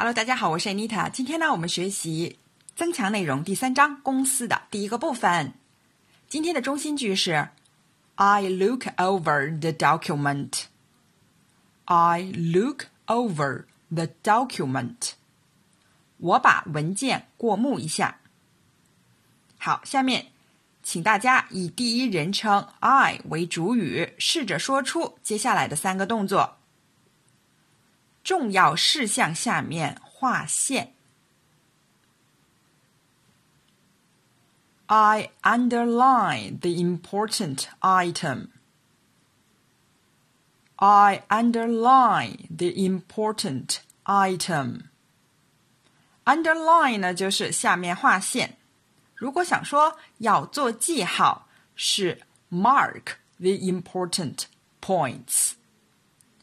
Hello，大家好，我是 Anita。今天呢，我们学习增强内容第三章公司的第一个部分。今天的中心句是 I look over the document. I look over the document. 我把文件过目一下。好，下面请大家以第一人称 I 为主语，试着说出接下来的三个动作。重要事项下面划线。I underline the important item. I underline the important item. Underline 呢，就是下面划线。如果想说要做记号，是 mark the important points。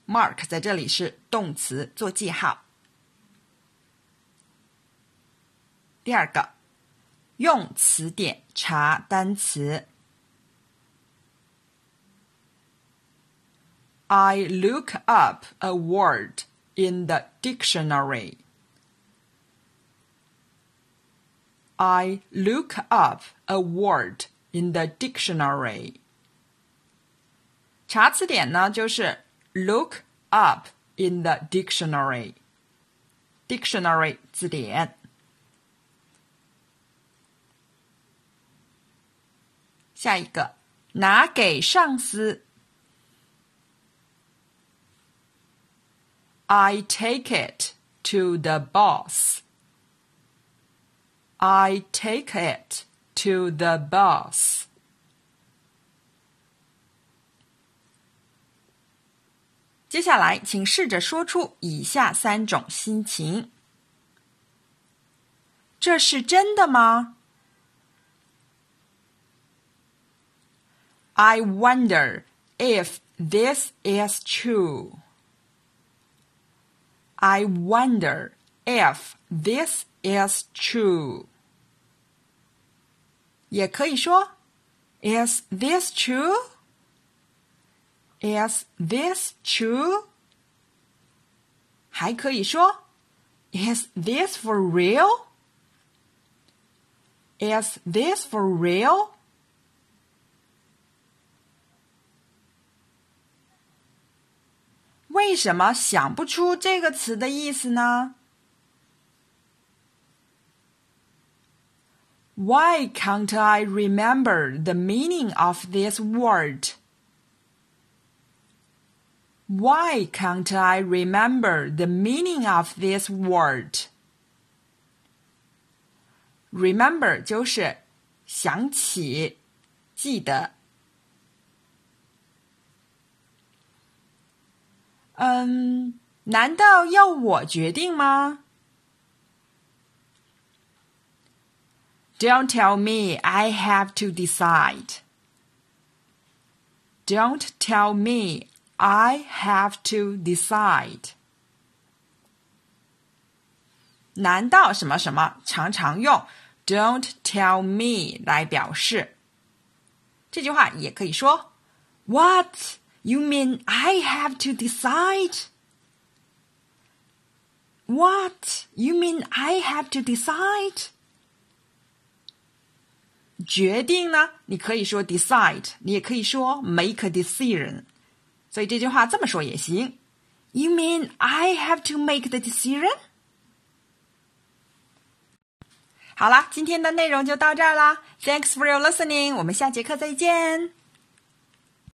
mark 在这里是动词，做记号。第二个，用词典查单词。I look up a word in the dictionary. I look up a word in the dictionary. 查词典呢，就是 look up in the dictionary. Dictionary 字典。下一个，拿给上司。I take it to the boss. I take it to the boss. 接下来，请试着说出以下三种心情：这是真的吗？I wonder if this is true. I wonder if this is true. 也可以说，Is this true? Is this true? 还可以说，Is this for real? Is this for real? 为什么想不出这个词的意思呢？Why can't I remember the meaning of this word? Why can't I remember the meaning of this word? Remember 就是想起、记得。嗯，难道要我决定吗？Don't tell me I have to decide. Don't tell me I have to decide。难道什么什么常常用 "Don't tell me" 来表示？这句话也可以说 "What you mean I have to decide?" What you mean I have to decide? 决定呢？你可以说 decide，你也可以说 make a decision。 所以这句话这么说也行。You mean I have to make the decision？好啦，今天的内容就到这儿啦。Thanks for your listening，我们下节课再见。